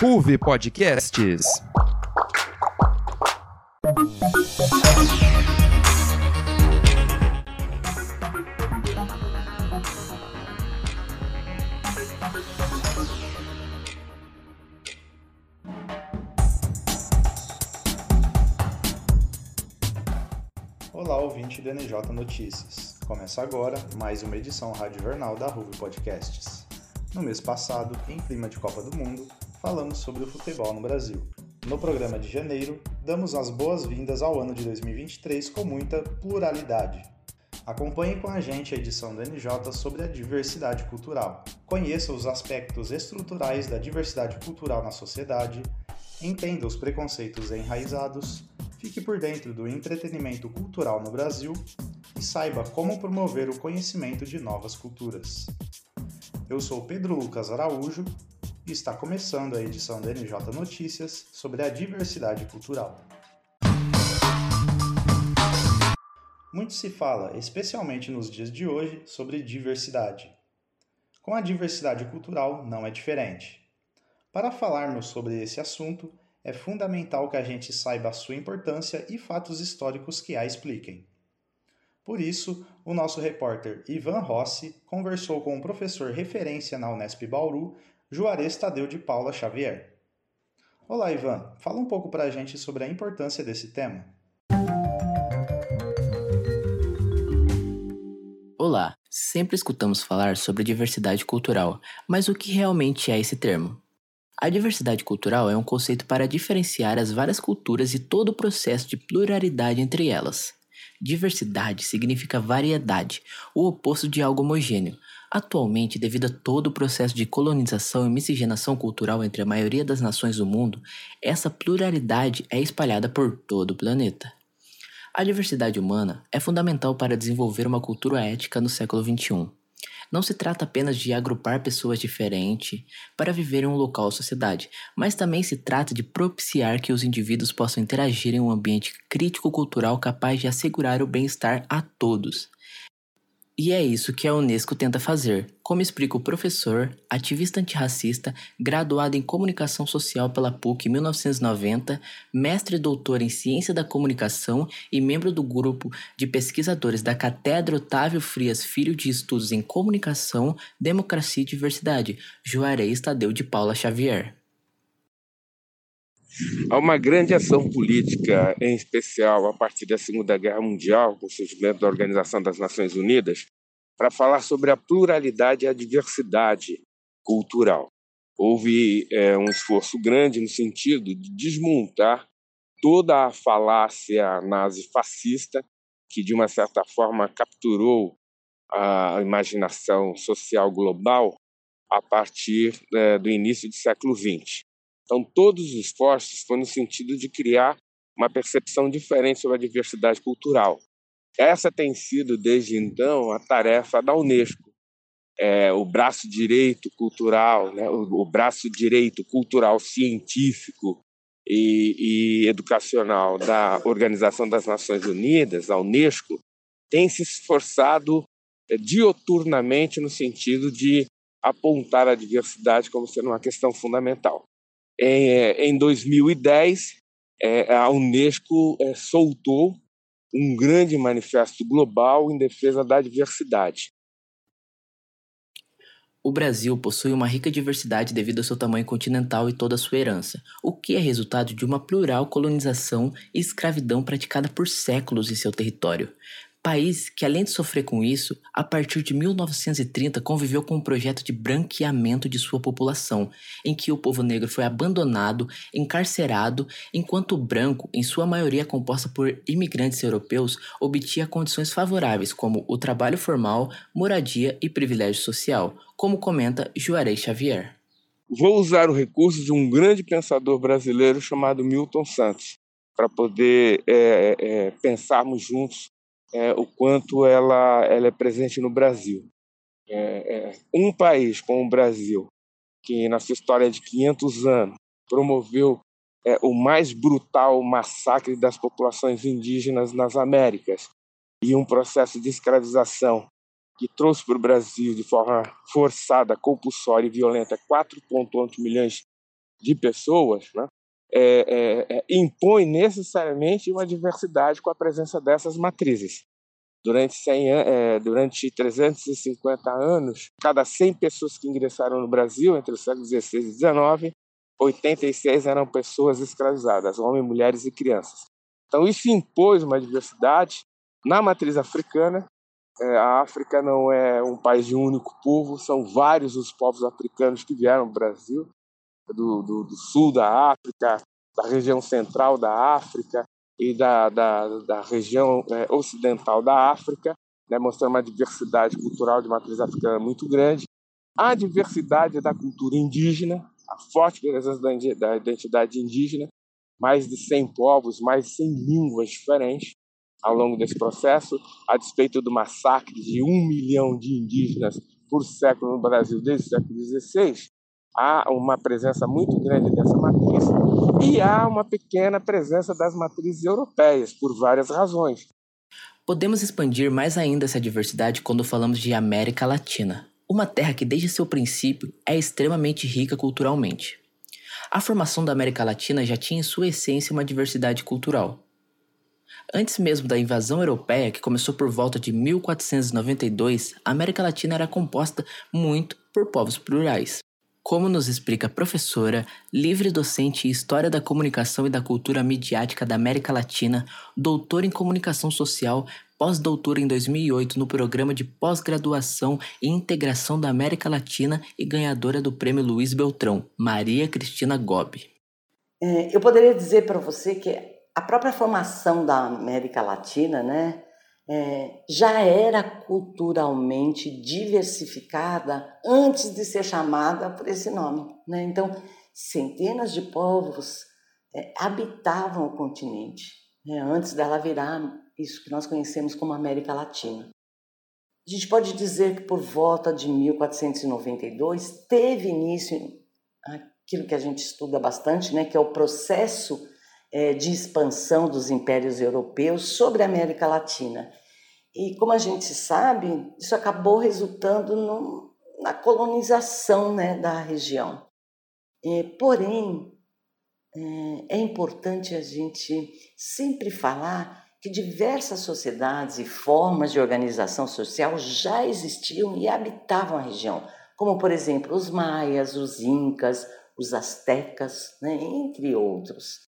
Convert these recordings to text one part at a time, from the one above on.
RUV Podcasts. Olá, ouvinte do NJ Notícias. Começa agora mais uma edição Rádio Jornal da RUV Podcasts. No mês passado, em clima de Copa do Mundo, falamos sobre o futebol no Brasil. No programa de janeiro, damos as boas-vindas ao ano de 2023 com muita pluralidade. Acompanhe com a gente a edição do NJ sobre a diversidade cultural. Conheça os aspectos estruturais da diversidade cultural na sociedade, entenda os preconceitos enraizados, fique por dentro do entretenimento cultural no Brasil e saiba como promover o conhecimento de novas culturas. Eu sou Pedro Lucas Araújo e está começando a edição da NJ Notícias sobre a diversidade cultural. Muito se fala, especialmente nos dias de hoje, sobre diversidade. Com a diversidade cultural não é diferente. Para falarmos sobre esse assunto, é fundamental que a gente saiba a sua importância e fatos históricos que a expliquem. Por isso, o nosso repórter Ivan Rossi conversou com o professor referência na Unesp Bauru, Juarez Tadeu de Paula Xavier. Olá, Ivan. Fala um pouco para a gente sobre a importância desse tema. Olá, sempre escutamos falar sobre diversidade cultural, mas o que realmente é esse termo? A diversidade cultural é um conceito para diferenciar as várias culturas e todo o processo de pluralidade entre elas. Diversidade significa variedade, o oposto de algo homogêneo. Atualmente, devido a todo o processo de colonização e miscigenação cultural entre a maioria das nações do mundo, essa pluralidade é espalhada por todo o planeta. A diversidade humana é fundamental para desenvolver uma cultura ética no século XXI. Não se trata apenas de agrupar pessoas diferentes para viver em um local ou sociedade, mas também se trata de propiciar que os indivíduos possam interagir em um ambiente crítico-cultural capaz de assegurar o bem-estar a todos. E é isso que a Unesco tenta fazer, como explica o professor, ativista antirracista, graduado em Comunicação Social pela PUC em 1990, mestre e doutor em Ciência da Comunicação e membro do grupo de pesquisadores da Cátedra Otávio Frias Filho de Estudos em Comunicação, Democracia e Diversidade, Juarez Tadeu de Paula Xavier. Há uma grande ação política, em especial a partir da Segunda Guerra Mundial, com o surgimento da Organização das Nações Unidas, para falar sobre a pluralidade e a diversidade cultural. Houve é, um esforço grande no sentido de desmontar toda a falácia nazi-fascista que, de uma certa forma, capturou a imaginação social global a partir é, do início do século XX. Então, todos os esforços foram no sentido de criar uma percepção diferente sobre a diversidade cultural. Essa tem sido, desde então, a tarefa da Unesco. É, o braço direito cultural, né, o, o, braço direito cultural científico e, e educacional da Organização das Nações Unidas, a Unesco, tem se esforçado é, dioturnamente no sentido de apontar a diversidade como sendo uma questão fundamental. Em, 2010, é, é, a Unesco é, soltou um grande manifesto global em defesa da diversidade. O Brasil possui uma rica diversidade devido ao seu tamanho continental e toda a sua herança, o que é resultado de uma plural colonização e escravidão praticada por séculos em seu território. País que, além de sofrer com isso, a partir de 1930 conviveu com um projeto de branqueamento de sua população, em que o povo negro foi abandonado, encarcerado, enquanto o branco, em sua maioria composta por imigrantes europeus, obtinha condições favoráveis como o trabalho formal, moradia e privilégio social, como comenta Juarez Xavier. Vou usar o recurso de um grande pensador brasileiro chamado Milton Santos, para poder é, é, pensarmos juntos é, o quanto ela, ela é presente no Brasil. É, é, um país como o Brasil, que na sua história de 500 anos promoveu é, o mais brutal massacre das populações indígenas nas Américas e um processo de escravização que trouxe para o Brasil de forma forçada, compulsória e violenta 4,8 milhões de pessoas, né? É, é, é, impõe necessariamente uma diversidade com a presença dessas matrizes. Durante, 100, é, durante 350 anos, cada 100 pessoas que ingressaram no Brasil entre os séculos XVI e XIX, 86 eram pessoas escravizadas, homens, mulheres e crianças. Então, isso impôs uma diversidade na matriz africana. É, a África não é um país de um único povo, são vários os povos africanos que vieram ao Brasil, do, do, do sul da África, da região central da África, e da, da, da região é, ocidental da África, né, mostrando uma diversidade cultural de matriz africana muito grande. A diversidade da cultura indígena, a forte presença da, da identidade indígena, mais de 100 povos, mais de 100 línguas diferentes ao longo desse processo, a despeito do massacre de um milhão de indígenas por século no Brasil desde o século XVI, há uma presença muito grande dessa matriz e há uma pequena presença das matrizes europeias, por várias razões. Podemos expandir mais ainda essa diversidade quando falamos de América Latina, uma terra que desde seu princípio é extremamente rica culturalmente. A formação da América Latina já tinha em sua essência uma diversidade cultural. Antes mesmo da invasão europeia, que começou por volta de 1492, a América Latina era composta muito por povos plurais. Como nos explica a professora, livre docente em História da Comunicação e da Cultura Midiática da América Latina, doutora em Comunicação Social, pós-doutora em 2008 no Programa de Pós-Graduação e Integração da América Latina e ganhadora do Prêmio Luiz Beltrão, Maria Cristina Gobi. É, eu poderia dizer para você que a própria formação da América Latina, né, é, já era culturalmente diversificada antes de ser chamada por esse nome. Né? Então, centenas de povos é, habitavam o continente né? antes dela virar isso que nós conhecemos como América Latina. A gente pode dizer que por volta de 1492 teve início aquilo que a gente estuda bastante, né, que é o processo de expansão dos impérios europeus sobre a América Latina. E como a gente sabe, isso acabou resultando no, na colonização né, da região. É, porém, é, é importante a gente sempre falar que diversas sociedades e formas de organização social já existiam e habitavam a região, como, por exemplo, os maias, os incas, os astecas, né, entre outros.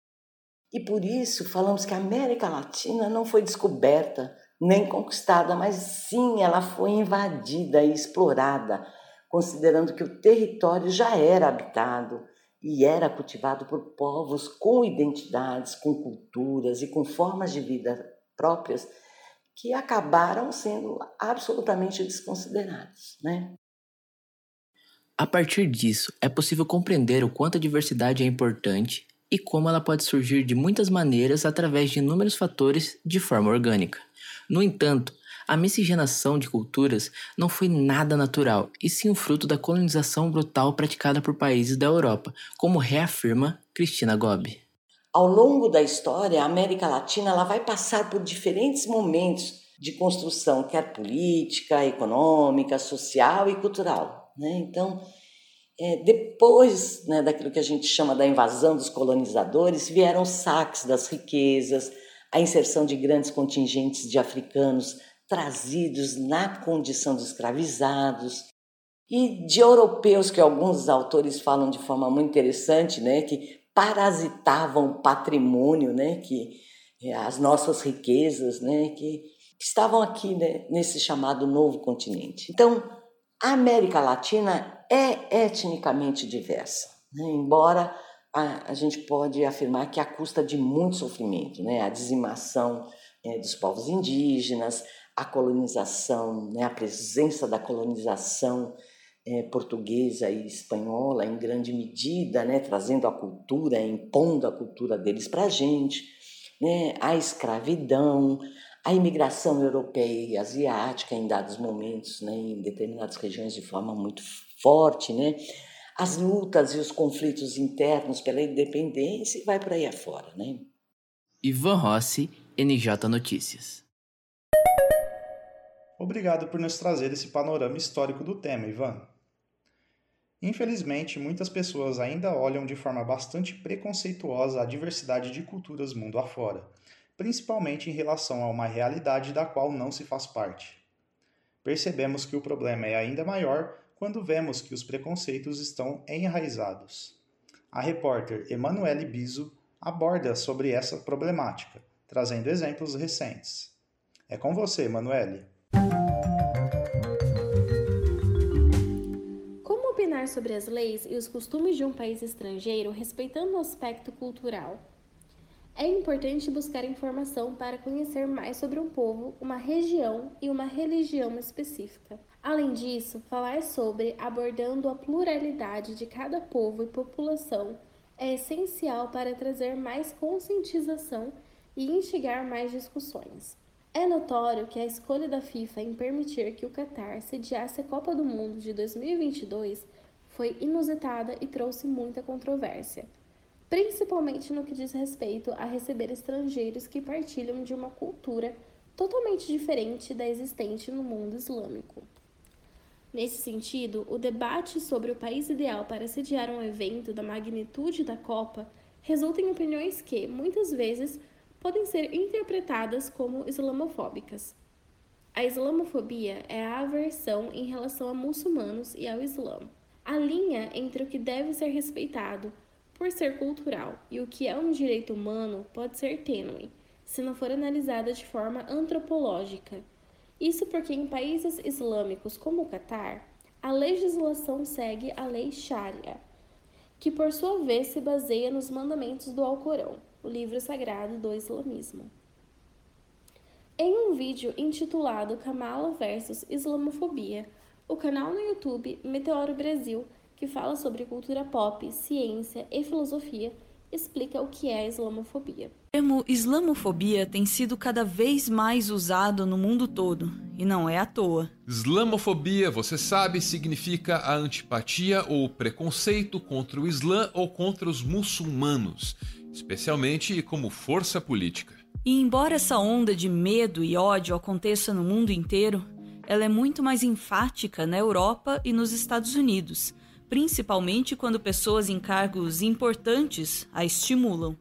E por isso falamos que a América Latina não foi descoberta nem conquistada, mas sim ela foi invadida e explorada, considerando que o território já era habitado e era cultivado por povos com identidades, com culturas e com formas de vida próprias que acabaram sendo absolutamente desconsiderados, né? A partir disso, é possível compreender o quanto a diversidade é importante e como ela pode surgir de muitas maneiras através de inúmeros fatores de forma orgânica. No entanto, a miscigenação de culturas não foi nada natural, e sim o fruto da colonização brutal praticada por países da Europa, como reafirma Cristina Gobi. Ao longo da história, a América Latina ela vai passar por diferentes momentos de construção, quer política, econômica, social e cultural. Né? Então, é, depois né, daquilo que a gente chama da invasão dos colonizadores, vieram saques das riquezas, a inserção de grandes contingentes de africanos trazidos na condição de escravizados e de europeus que alguns autores falam de forma muito interessante, né, que parasitavam o patrimônio, né, que é, as nossas riquezas, né, que, estavam aqui né, nesse chamado novo continente. Então, a América Latina é etnicamente diversa, né, embora a, a, gente pode afirmar que a custa de muito sofrimento, né, a dizimação é, dos povos indígenas, a colonização, né, a presença da colonização é, portuguesa e espanhola em grande medida, né, trazendo a cultura, impondo a cultura deles para a gente, né, a escravidão, a imigração europeia e asiática em dados momentos, né, em determinadas regiões de forma muito forte, né, as lutas e os conflitos internos pela independência e vai por aí afora. Né? Ivan Rossi, NJ Notícias. Obrigado por nos trazer esse panorama histórico do tema, Ivan. Infelizmente, muitas pessoas ainda olham de forma bastante preconceituosa a diversidade de culturas mundo afora, principalmente em relação a uma realidade da qual não se faz parte. Percebemos que o problema é ainda maior quando vemos que os preconceitos estão enraizados. A repórter Emanuele Biso aborda sobre essa problemática, trazendo exemplos recentes. É com você, Emanuele. Como opinar sobre as leis e os costumes de um país estrangeiro respeitando o aspecto cultural? É importante buscar informação para conhecer mais sobre um povo, uma região e uma religião específica. Além disso, falar sobre abordando a pluralidade de cada povo e população é essencial para trazer mais conscientização e instigar mais discussões. É notório que a escolha da FIFA em permitir que o Qatar sediasse a Copa do Mundo de 2022 foi inusitada e trouxe muita controvérsia principalmente no que diz respeito a receber estrangeiros que partilham de uma cultura totalmente diferente da existente no mundo islâmico. Nesse sentido, o debate sobre o país ideal para sediar um evento da magnitude da Copa resulta em opiniões que, muitas vezes, podem ser interpretadas como islamofóbicas. A islamofobia é a aversão em relação a muçulmanos e ao Islã. A linha entre o que deve ser respeitado por ser cultural e o que é um direito humano pode ser tênue, se não for analisada de forma antropológica. Isso porque em países islâmicos como o Catar, a legislação segue a lei Sharia, que por sua vez se baseia nos mandamentos do Alcorão, o livro sagrado do islamismo. Em um vídeo intitulado Kamala versus Islamofobia, o canal no YouTube Meteoro Brasil que fala sobre cultura pop, ciência e filosofia, explica o que é a islamofobia. O termo islamofobia tem sido cada vez mais usado no mundo todo, e não é à toa. Islamofobia, você sabe, significa a antipatia ou preconceito contra o Islã ou contra os muçulmanos, especialmente como força política. E embora essa onda de medo e ódio aconteça no mundo inteiro, ela é muito mais enfática na Europa e nos Estados Unidos, principalmente quando pessoas em cargos importantes a estimulam.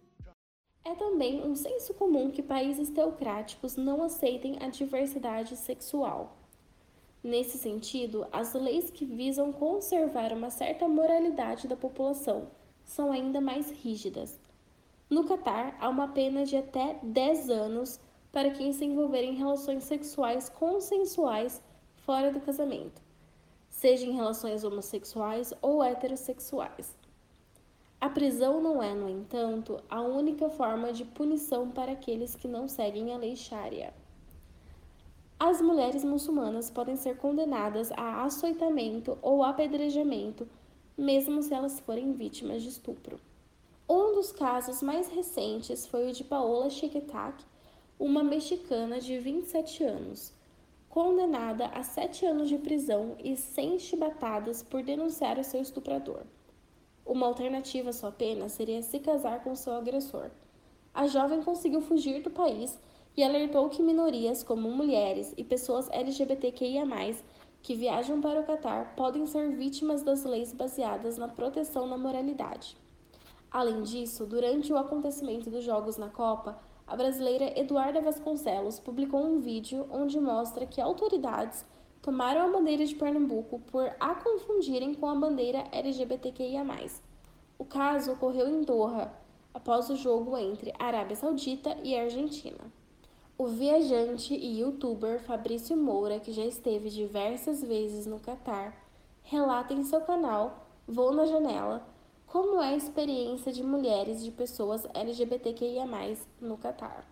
É também um senso comum que países teocráticos não aceitem a diversidade sexual. Nesse sentido, as leis que visam conservar uma certa moralidade da população são ainda mais rígidas. No Catar, há uma pena de até 10 anos para quem se envolver em relações sexuais consensuais fora do casamento seja em relações homossexuais ou heterossexuais. A prisão não é, no entanto, a única forma de punição para aqueles que não seguem a lei Sharia. As mulheres muçulmanas podem ser condenadas a açoitamento ou apedrejamento, mesmo se elas forem vítimas de estupro. Um dos casos mais recentes foi o de Paola Chiquetac, uma mexicana de 27 anos, condenada a sete anos de prisão e 100 chibatadas por denunciar o seu estuprador. Uma alternativa à sua pena seria se casar com seu agressor. A jovem conseguiu fugir do país e alertou que minorias como mulheres e pessoas LGBTQIA, que viajam para o Catar, podem ser vítimas das leis baseadas na proteção da moralidade. Além disso, durante o acontecimento dos Jogos na Copa, a brasileira Eduarda Vasconcelos publicou um vídeo onde mostra que autoridades tomaram a bandeira de Pernambuco por a confundirem com a bandeira LGBTQIA. O caso ocorreu em Doha, após o jogo entre Arábia Saudita e Argentina. O viajante e youtuber Fabrício Moura, que já esteve diversas vezes no Catar, relata em seu canal Vou na Janela como é a experiência de mulheres de pessoas LGBTQIA+, no Catar?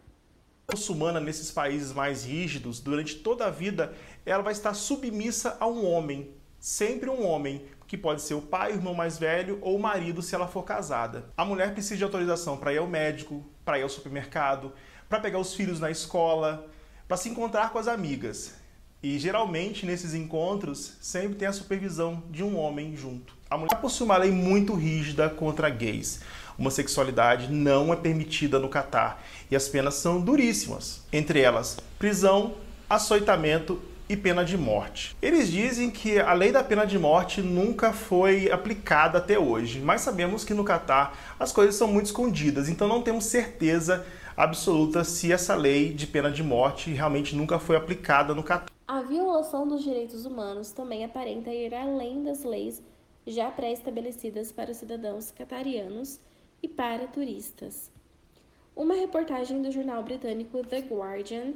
muçulmana nesses países mais rígidos, durante toda a vida, ela vai estar submissa a um homem, sempre um homem, que pode ser o pai, o irmão mais velho ou o marido se ela for casada. A mulher precisa de autorização para ir ao médico, para ir ao supermercado, para pegar os filhos na escola, para se encontrar com as amigas. E geralmente nesses encontros sempre tem a supervisão de um homem junto. A mulher possui uma lei muito rígida contra gays. Homossexualidade não é permitida no Catar e as penas são duríssimas, entre elas prisão, açoitamento e pena de morte. Eles dizem que a lei da pena de morte nunca foi aplicada até hoje, mas sabemos que no Catar as coisas são muito escondidas, então não temos certeza absoluta se essa lei de pena de morte realmente nunca foi aplicada no Catar. A violação dos direitos humanos também aparenta ir além das leis já pré-estabelecidas para os cidadãos catarianos e para turistas. Uma reportagem do jornal britânico The Guardian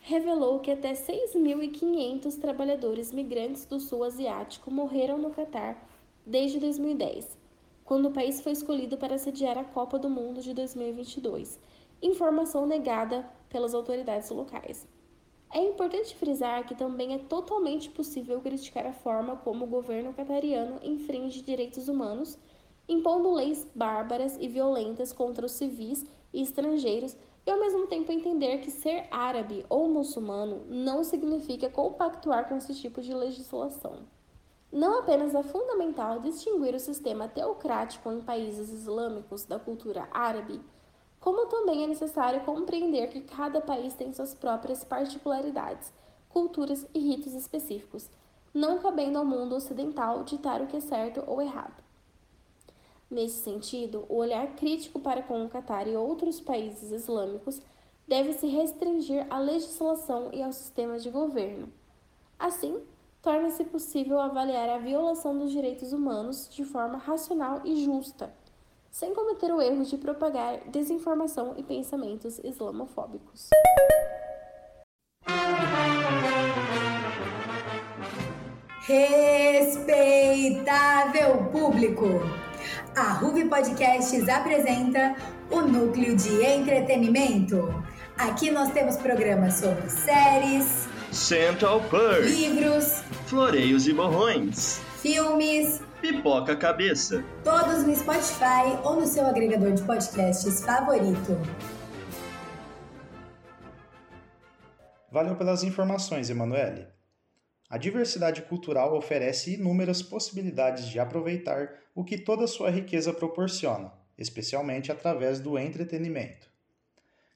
revelou que até 6.500 trabalhadores migrantes do sul asiático morreram no Catar desde 2010, quando o país foi escolhido para sediar a Copa do Mundo de 2022, informação negada pelas autoridades locais. É importante frisar que também é totalmente possível criticar a forma como o governo catariano infringe direitos humanos, impondo leis bárbaras e violentas contra os civis e estrangeiros e ao mesmo tempo entender que ser árabe ou muçulmano não significa compactuar com esse tipo de legislação. Não apenas é fundamental distinguir o sistema teocrático em países islâmicos da cultura árabe, como também é necessário compreender que cada país tem suas próprias particularidades, culturas e ritos específicos, não cabendo ao mundo ocidental ditar o que é certo ou errado. Nesse sentido, o olhar crítico para com o Catar e outros países islâmicos deve se restringir à legislação e ao sistema de governo. Assim, torna-se possível avaliar a violação dos direitos humanos de forma racional e justa, sem cometer o erro de propagar desinformação e pensamentos islamofóbicos. Respeitável público! A Ruby Podcasts apresenta o Núcleo de Entretenimento. Aqui nós temos programas sobre séries, Central Perk, livros, floreios e borrões, filmes, pipoca cabeça. Todos no Spotify ou no seu agregador de podcasts favorito. Valeu pelas informações, Emanuele. A diversidade cultural oferece inúmeras possibilidades de aproveitar o que toda sua riqueza proporciona, especialmente através do entretenimento.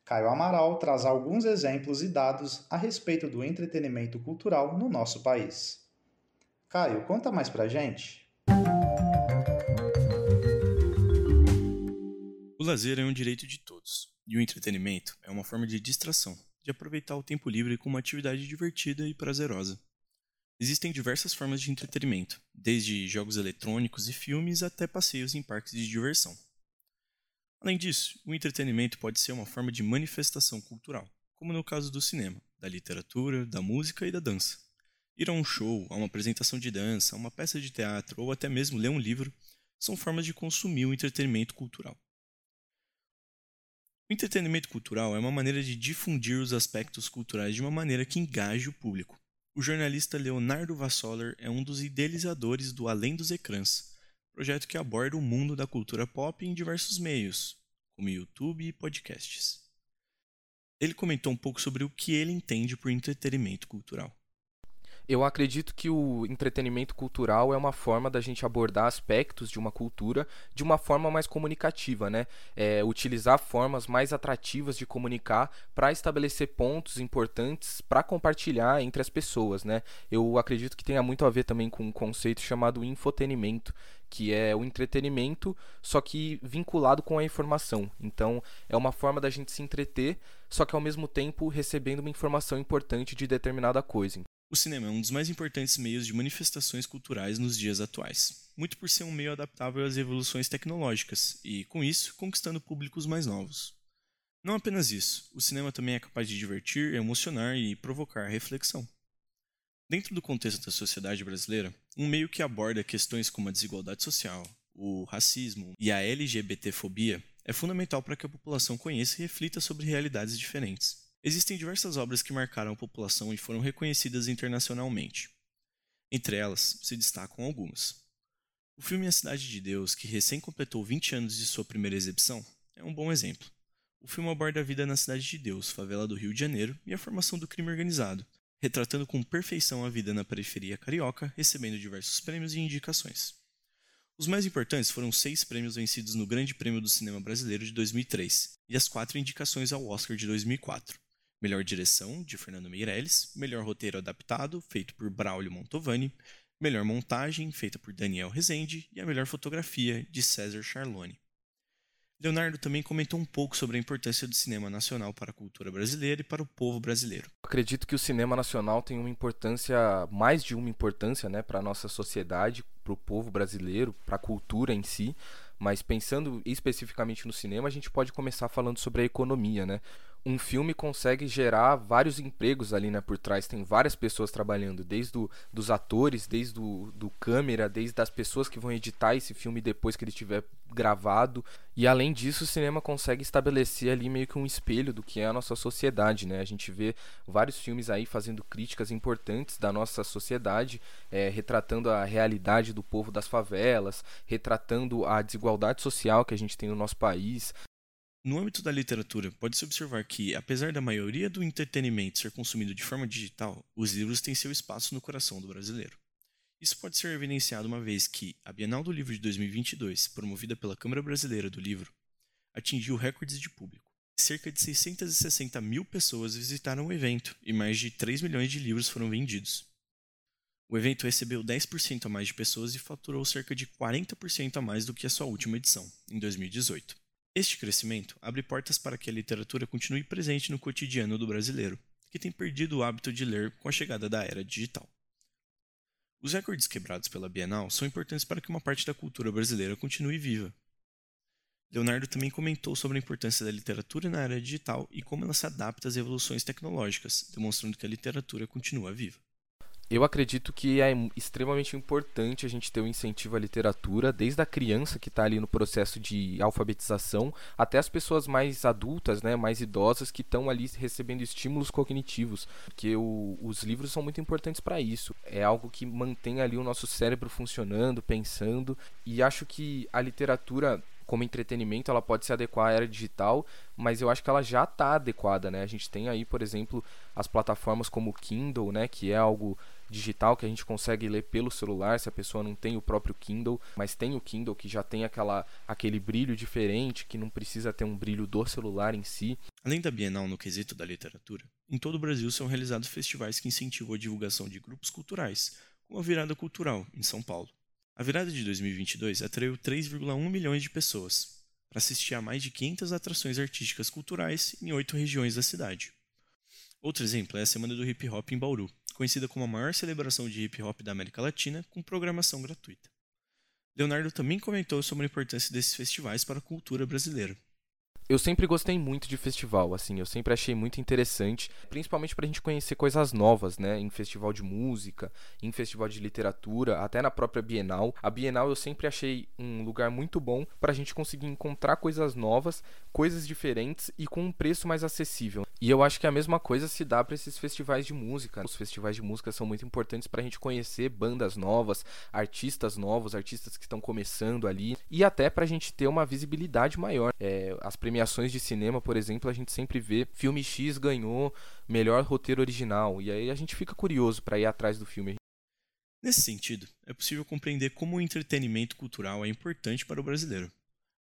Caio Amaral traz alguns exemplos e dados a respeito do entretenimento cultural no nosso país. Caio, conta mais pra gente. O lazer é um direito de todos, e o entretenimento é uma forma de distração, de aproveitar o tempo livre com uma atividade divertida e prazerosa. Existem diversas formas de entretenimento, desde jogos eletrônicos e filmes até passeios em parques de diversão. Além disso, o entretenimento pode ser uma forma de manifestação cultural, como no caso do cinema, da literatura, da música e da dança. Ir a um show, a uma apresentação de dança, a uma peça de teatro ou até mesmo ler um livro são formas de consumir o entretenimento cultural. O entretenimento cultural é uma maneira de difundir os aspectos culturais de uma maneira que engaje o público, o jornalista Leonardo Vassoler é um dos idealizadores do Além dos Ecrãs, projeto que aborda o mundo da cultura pop em diversos meios, como YouTube e podcasts. Ele comentou um pouco sobre o que ele entende por entretenimento cultural. Eu acredito que o entretenimento cultural é uma forma da gente abordar aspectos de uma cultura de uma forma mais comunicativa, né? É, utilizar formas mais atrativas de comunicar para estabelecer pontos importantes para compartilhar entre as pessoas, né? Eu acredito que tenha muito a ver também com um conceito chamado infotenimento, que é o entretenimento, só que vinculado com a informação. Então, é uma forma da gente se entreter, só que ao mesmo tempo recebendo uma informação importante de determinada coisa. O cinema é um dos mais importantes meios de manifestações culturais nos dias atuais, muito por ser um meio adaptável às evoluções tecnológicas e, com isso, conquistando públicos mais novos. Não apenas isso, o cinema também é capaz de divertir, emocionar e provocar reflexão. Dentro do contexto da sociedade brasileira, um meio que aborda questões como a desigualdade social, o racismo e a LGBTfobia é fundamental para que a população conheça e reflita sobre realidades diferentes. Existem diversas obras que marcaram a população e foram reconhecidas internacionalmente. Entre elas, se destacam algumas. O filme A Cidade de Deus, que recém completou 20 anos de sua primeira exibição, é um bom exemplo. O filme aborda a vida na Cidade de Deus, favela do Rio de Janeiro, e a formação do crime organizado, retratando com perfeição a vida na periferia carioca, recebendo diversos prêmios e indicações. Os mais importantes foram seis prêmios vencidos no Grande Prêmio do Cinema Brasileiro de 2003 e as quatro indicações ao Oscar de 2004 Melhor direção, de Fernando Meirelles. Melhor roteiro adaptado, feito por Braulio Montovani. Melhor montagem, feita por Daniel Rezende. E a melhor fotografia, de César Charlone. Leonardo também comentou um pouco sobre a importância do cinema nacional para a cultura brasileira e para o povo brasileiro. Acredito que o cinema nacional tem uma importância, mais de uma importância, né, para a nossa sociedade, para o povo brasileiro, para a cultura em si. Mas pensando especificamente no cinema, a gente pode começar falando sobre a economia, né? Um filme consegue gerar vários empregos ali né, por trás. Tem várias pessoas trabalhando, desde do, dos atores, desde do, do câmera, desde as pessoas que vão editar esse filme depois que ele estiver gravado. E além disso, o cinema consegue estabelecer ali meio que um espelho do que é a nossa sociedade. Né? A gente vê vários filmes aí fazendo críticas importantes da nossa sociedade, é, retratando a realidade do povo das favelas, retratando a desigualdade social que a gente tem no nosso país, no âmbito da literatura, pode-se observar que, apesar da maioria do entretenimento ser consumido de forma digital, os livros têm seu espaço no coração do brasileiro. Isso pode ser evidenciado uma vez que a Bienal do Livro de 2022, promovida pela Câmara Brasileira do Livro, atingiu recordes de público. Cerca de 660 mil pessoas visitaram o evento e mais de 3 milhões de livros foram vendidos. O evento recebeu 10% a mais de pessoas e faturou cerca de 40% a mais do que a sua última edição, em 2018. Este crescimento abre portas para que a literatura continue presente no cotidiano do brasileiro, que tem perdido o hábito de ler com a chegada da era digital. Os recordes quebrados pela Bienal são importantes para que uma parte da cultura brasileira continue viva. Leonardo também comentou sobre a importância da literatura na era digital e como ela se adapta às evoluções tecnológicas, demonstrando que a literatura continua viva. Eu acredito que é extremamente importante a gente ter um incentivo à literatura, desde a criança que está ali no processo de alfabetização, até as pessoas mais adultas, né, mais idosas, que estão ali recebendo estímulos cognitivos, porque o, os livros são muito importantes para isso. É algo que mantém ali o nosso cérebro funcionando, pensando, e acho que a literatura como entretenimento, ela pode se adequar à era digital, mas eu acho que ela já está adequada, né? A gente tem aí, por exemplo, as plataformas como o Kindle, né, que é algo digital que a gente consegue ler pelo celular, se a pessoa não tem o próprio Kindle, mas tem o Kindle que já tem aquela aquele brilho diferente, que não precisa ter um brilho do celular em si. Além da Bienal no quesito da literatura, em todo o Brasil são realizados festivais que incentivam a divulgação de grupos culturais, como a Virada Cultural, em São Paulo. A virada de 2022 atraiu 3,1 milhões de pessoas para assistir a mais de 500 atrações artísticas culturais em oito regiões da cidade. Outro exemplo é a Semana do Hip Hop em Bauru, conhecida como a maior celebração de hip hop da América Latina, com programação gratuita. Leonardo também comentou sobre a importância desses festivais para a cultura brasileira eu sempre gostei muito de festival, assim, eu sempre achei muito interessante, principalmente pra gente conhecer coisas novas, né, em festival de música, em festival de literatura, até na própria Bienal. A Bienal eu sempre achei um lugar muito bom pra gente conseguir encontrar coisas novas, coisas diferentes e com um preço mais acessível. E eu acho que a mesma coisa se dá para esses festivais de música. Os festivais de música são muito importantes pra gente conhecer bandas novas, artistas novos, artistas que estão começando ali e até pra gente ter uma visibilidade maior. É, as premiações premiações de cinema, por exemplo, a gente sempre vê filme X ganhou melhor roteiro original. E aí a gente fica curioso para ir atrás do filme. Nesse sentido, é possível compreender como o entretenimento cultural é importante para o brasileiro.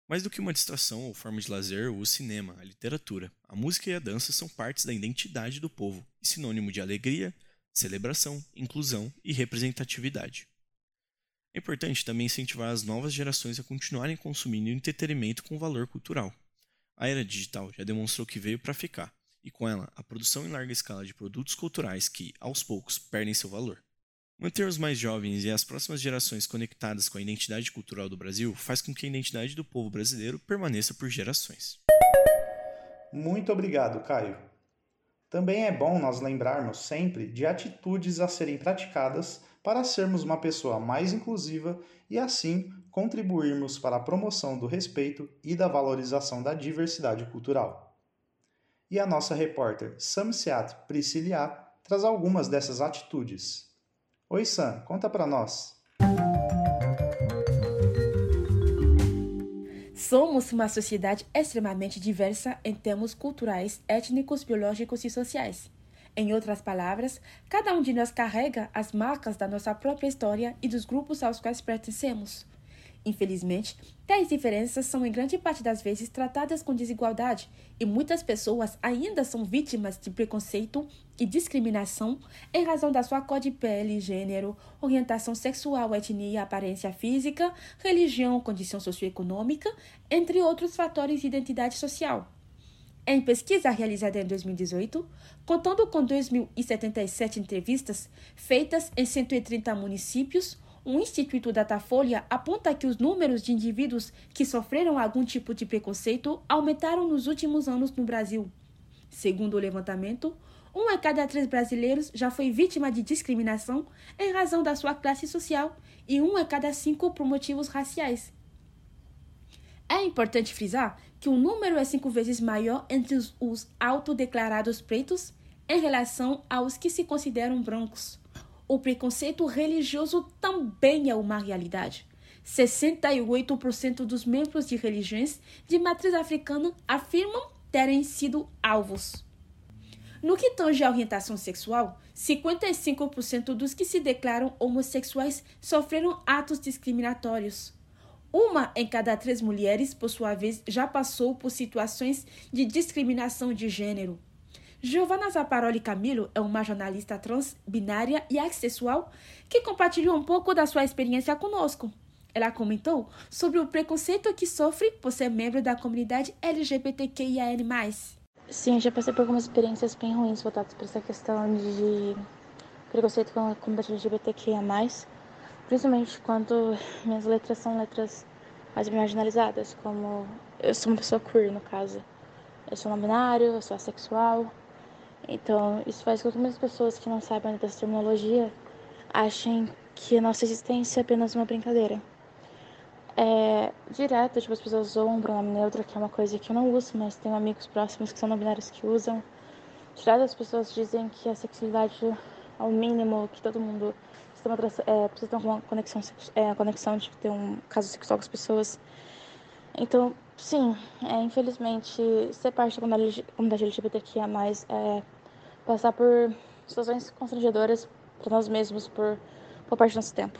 Mais do que uma distração ou forma de lazer, o cinema, a literatura, a música e a dança são partes da identidade do povo e sinônimo de alegria, celebração, inclusão e representatividade. É importante também incentivar as novas gerações a continuarem consumindo entretenimento com valor cultural. A era digital já demonstrou que veio para ficar, e com ela, a produção em larga escala de produtos culturais que, aos poucos, perdem seu valor. Manter os mais jovens e as próximas gerações conectadas com a identidade cultural do Brasil faz com que a identidade do povo brasileiro permaneça por gerações. Muito obrigado, Caio. Também é bom nós lembrarmos sempre de atitudes a serem praticadas para sermos uma pessoa mais inclusiva e assim contribuirmos para a promoção do respeito e da valorização da diversidade cultural. E a nossa repórter Samsiat Priscilia traz algumas dessas atitudes. Oi Sam, conta para nós. Somos uma sociedade extremamente diversa em termos culturais, étnicos, biológicos e sociais. Em outras palavras, cada um de nós carrega as marcas da nossa própria história e dos grupos aos quais pertencemos. Infelizmente, tais diferenças são em grande parte das vezes tratadas com desigualdade e muitas pessoas ainda são vítimas de preconceito e discriminação em razão da sua cor de pele, gênero, orientação sexual, etnia, aparência física, religião, condição socioeconômica, entre outros fatores de identidade social. Em pesquisa realizada em 2018, contando com 2.077 entrevistas feitas em 130 municípios, o Instituto Datafolha aponta que os números de indivíduos que sofreram algum tipo de preconceito aumentaram nos últimos anos no Brasil. Segundo o levantamento, um a cada três brasileiros já foi vítima de discriminação em razão da sua classe social e um a cada cinco por motivos raciais. É importante frisar que o número é cinco vezes maior entre os, os autodeclarados pretos em relação aos que se consideram brancos o preconceito religioso também é uma realidade. 68% dos membros de religiões de matriz africana afirmam terem sido alvos. No que tange à orientação sexual, 55% dos que se declaram homossexuais sofreram atos discriminatórios. Uma em cada três mulheres, por sua vez, já passou por situações de discriminação de gênero. Giovanna Zaparoli Camilo é uma jornalista trans, binária e assexual que compartilhou um pouco da sua experiência conosco. Ela comentou sobre o preconceito que sofre por ser membro da comunidade LGBTQIAN+. Sim, já passei por algumas experiências bem ruins voltadas para essa questão de preconceito com a comunidade LGBTQIA+, principalmente quando minhas letras são letras mais marginalizadas, como eu sou uma pessoa queer, no caso. Eu sou não binário, eu sou assexual, então, isso faz com que muitas pessoas que não sabem dessa terminologia achem que a nossa existência é apenas uma brincadeira. É, direto, tipo, as pessoas o pronome neutro, que é uma coisa que eu não uso, mas tenho amigos próximos que são não binários que usam. Direto, as pessoas dizem que a sexualidade é o mínimo, que todo mundo precisa, é, precisa ter uma conexão, é, conexão de ter um caso sexual com as pessoas. Então, sim, é, infelizmente, ser parte da comunidade LGBTQIA+, é passar por situações constrangedoras para nós mesmos por, por parte do nosso tempo.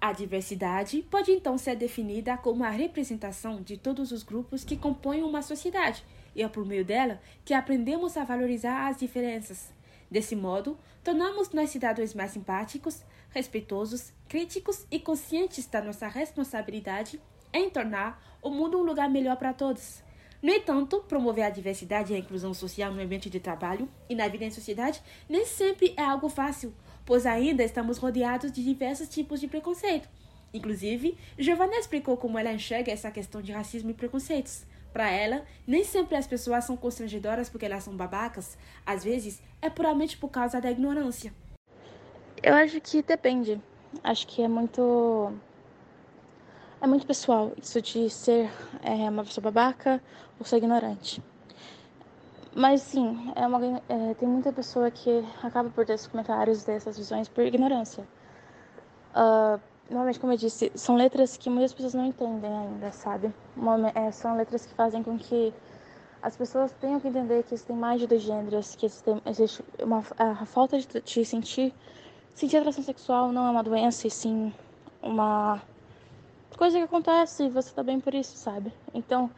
A diversidade pode então ser definida como a representação de todos os grupos que compõem uma sociedade, e é por meio dela que aprendemos a valorizar as diferenças. Desse modo, tornamos-nos cidadãos mais simpáticos, respeitosos, críticos e conscientes da nossa responsabilidade em tornar o mundo um lugar melhor para todos. No entanto, promover a diversidade e a inclusão social no ambiente de trabalho e na vida em sociedade nem sempre é algo fácil, pois ainda estamos rodeados de diversos tipos de preconceito. Inclusive, Giovanna explicou como ela enxerga essa questão de racismo e preconceitos. Para ela, nem sempre as pessoas são constrangedoras porque elas são babacas, às vezes é puramente por causa da ignorância. Eu acho que depende. Acho que é muito é muito pessoal isso de ser é, uma pessoa babaca ou ser ignorante. Mas sim, é uma, é, tem muita pessoa que acaba por ter esses comentários, dessas visões por ignorância. Uh, normalmente, como eu disse, são letras que muitas pessoas não entendem ainda, sabe? Uma, é, são letras que fazem com que as pessoas tenham que entender que existem mais de dois gêneros, que existe uma, a falta de, de sentir, sentir atração sexual não é uma doença, e sim uma coisa que acontece e você tá bem por isso, sabe? Então,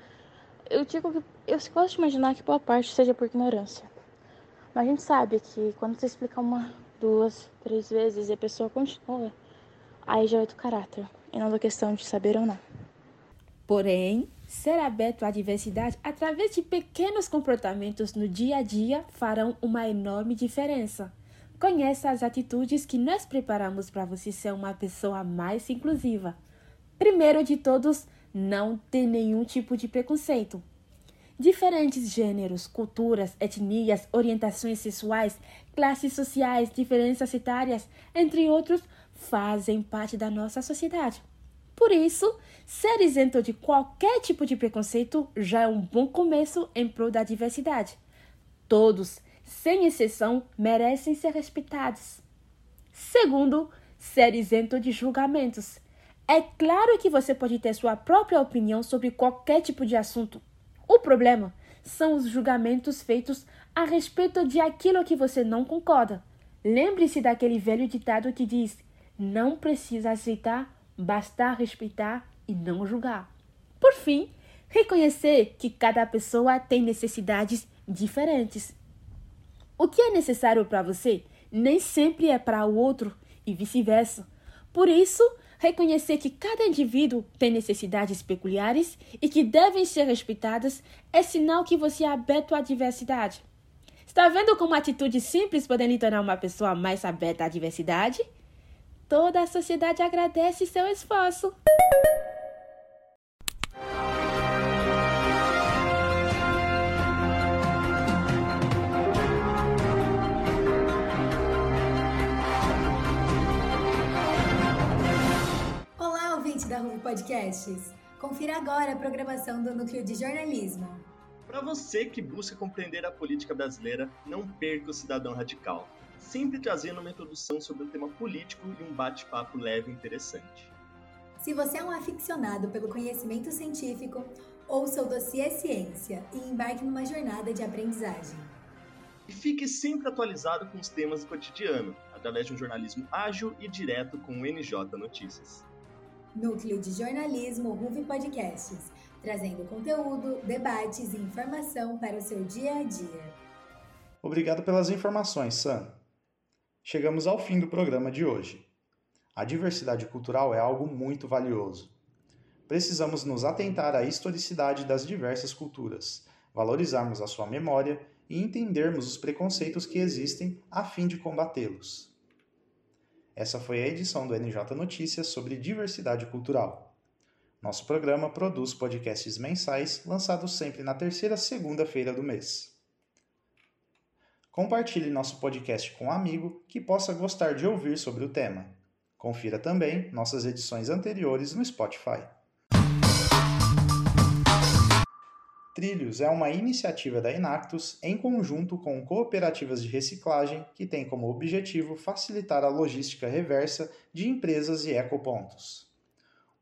eu digo que eu gosto de imaginar que boa parte seja por ignorância. Mas a gente sabe que quando você explica uma, duas, três vezes e a pessoa continua, aí já é do caráter, e não da questão de saber ou não. Porém, ser aberto à diversidade através de pequenos comportamentos no dia a dia farão uma enorme diferença. Conheça as atitudes que nós preparamos para você ser uma pessoa mais inclusiva. Primeiro de todos, não ter nenhum tipo de preconceito. Diferentes gêneros, culturas, etnias, orientações sexuais, classes sociais, diferenças etárias, entre outros, fazem parte da nossa sociedade. Por isso, ser isento de qualquer tipo de preconceito já é um bom começo em prol da diversidade. Todos, sem exceção, merecem ser respeitados. Segundo, ser isento de julgamentos. É claro que você pode ter sua própria opinião sobre qualquer tipo de assunto. O problema são os julgamentos feitos a respeito de aquilo que você não concorda. Lembre-se daquele velho ditado que diz: não precisa aceitar Basta respeitar e não julgar. Por fim, reconhecer que cada pessoa tem necessidades diferentes. O que é necessário para você nem sempre é para o outro e vice-versa. Por isso, reconhecer que cada indivíduo tem necessidades peculiares e que devem ser respeitadas é sinal que você é aberto à diversidade. Está vendo como atitudes simples podem lhe tornar uma pessoa mais aberta à diversidade? Toda a sociedade agradece seu esforço. Podcasts. Confira agora a programação do Núcleo de Jornalismo. Para você que busca compreender a política brasileira, não perca o Cidadão Radical, sempre trazendo uma introdução sobre o tema político e um bate-papo leve e interessante. Se você é um aficionado pelo conhecimento científico, ouça o dossiê Ciência e embarque numa jornada de aprendizagem. E fique sempre atualizado com os temas do cotidiano, através de um jornalismo ágil e direto com o NJ Notícias. Núcleo de Jornalismo RUV Podcasts, trazendo conteúdo, debates e informação para o seu dia a dia. Obrigado pelas informações, Sam. Chegamos ao fim do programa de hoje. A diversidade cultural é algo muito valioso. Precisamos nos atentar à historicidade das diversas culturas, valorizarmos a sua memória e entendermos os preconceitos que existem a fim de combatê-los. Essa foi a edição do NJ Notícias sobre diversidade cultural. Nosso programa produz podcasts mensais lançados sempre na terceira segunda-feira do mês. Compartilhe nosso podcast com um amigo que possa gostar de ouvir sobre o tema. Confira também nossas edições anteriores no Spotify. Trilhos é uma iniciativa da Inactus em conjunto com cooperativas de reciclagem que tem como objetivo facilitar a logística reversa de empresas e ecopontos.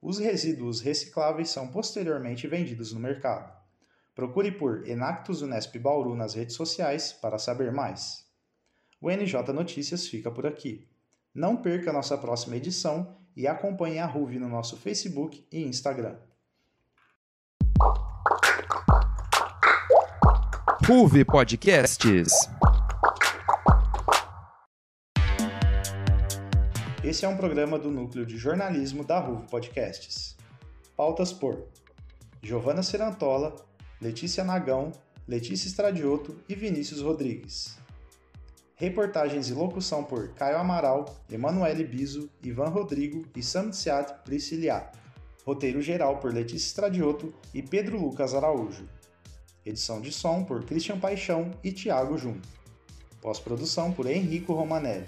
Os resíduos recicláveis são posteriormente vendidos no mercado. Procure por Enactus Unesp Bauru nas redes sociais para saber mais. O NJ Notícias fica por aqui. Não perca nossa próxima edição e acompanhe a RUV no nosso Facebook e Instagram. RUV Podcasts. Esse é um programa do núcleo de jornalismo da RUV Podcasts. Pautas por Giovana Serantola, Letícia Nagão, Letícia Estradioto e Vinícius Rodrigues. Reportagens e locução por Caio Amaral, Emanuele Biso, Ivan Rodrigo e Samtsiat Prisciliat. Roteiro geral por Letícia Estradioto e Pedro Lucas Araújo. Edição de som por Christian Paixão e Tiago Jun. Pós-produção por Henrico Romanelli.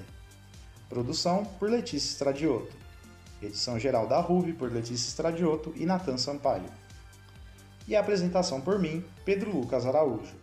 Produção por Letícia Estradioto. Edição geral da RUV por Letícia Estradioto e Natan Sampaio. E a apresentação por mim, Pedro Lucas Araújo.